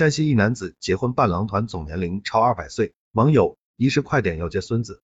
山西一男子结婚伴郎团总年龄超二百岁，网友仪式快点要接孙子。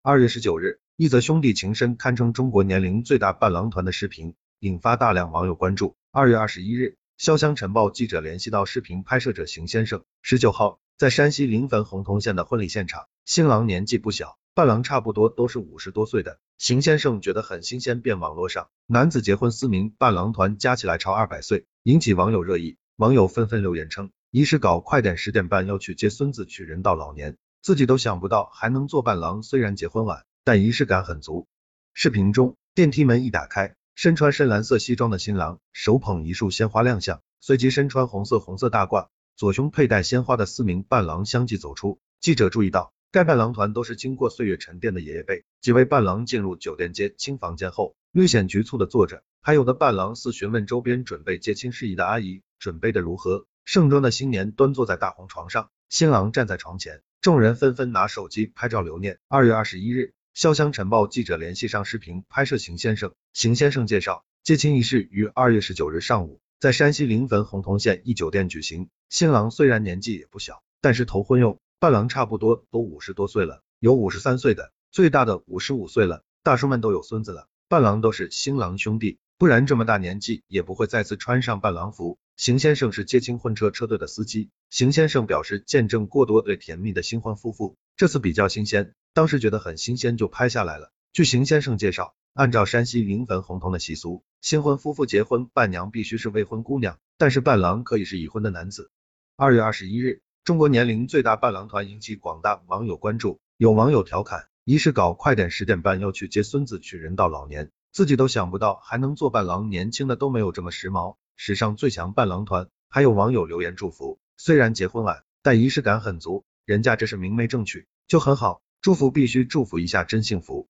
二月十九日，一则兄弟情深堪称中国年龄最大伴郎团的视频引发大量网友关注。二月二十一日，潇湘晨报记者联系到视频拍摄者邢先生，十九号在山西临汾洪洞县的婚礼现场，新郎年纪不小，伴郎差不多都是五十多岁的。邢先生觉得很新鲜，便网络上男子结婚四名伴郎团加起来超二百岁，引起网友热议。网友纷纷留言称，仪式搞快点，十点半要去接孙子去人到老年，自己都想不到还能做伴郎。虽然结婚晚，但仪式感很足。视频中，电梯门一打开，身穿深蓝色西装的新郎手捧一束鲜花亮相，随即身穿红色红色大褂，左胸佩戴鲜花的四名伴郎相继走出。记者注意到，该伴郎团都是经过岁月沉淀的爷爷辈。几位伴郎进入酒店接亲房间后，略显局促的坐着，还有的伴郎似询问周边准备接亲事宜的阿姨。准备的如何？盛装的新年端坐在大红床上，新郎站在床前，众人纷纷拿手机拍照留念。二月二十一日，潇湘晨报记者联系上视频拍摄邢先生，邢先生介绍，接亲仪式于二月十九日上午在山西临汾洪洞县一酒店举行。新郎虽然年纪也不小，但是头婚用，伴郎差不多都五十多岁了，有五十三岁的，最大的五十五岁了，大叔们都有孙子了，伴郎都是新郎兄弟。不然这么大年纪也不会再次穿上伴郎服。邢先生是接亲婚车车队的司机，邢先生表示见证过多对甜蜜的新婚夫妇，这次比较新鲜，当时觉得很新鲜就拍下来了。据邢先生介绍，按照山西临汾洪洞的习俗，新婚夫妇结婚伴娘必须是未婚姑娘，但是伴郎可以是已婚的男子。二月二十一日，中国年龄最大伴郎团引起广大网友关注，有网友调侃，仪式搞快点，十点半要去接孙子去人到老年。自己都想不到还能做伴郎，年轻的都没有这么时髦。史上最强伴郎团，还有网友留言祝福，虽然结婚晚，但仪式感很足，人家这是明媒正娶，就很好。祝福必须祝福一下，真幸福。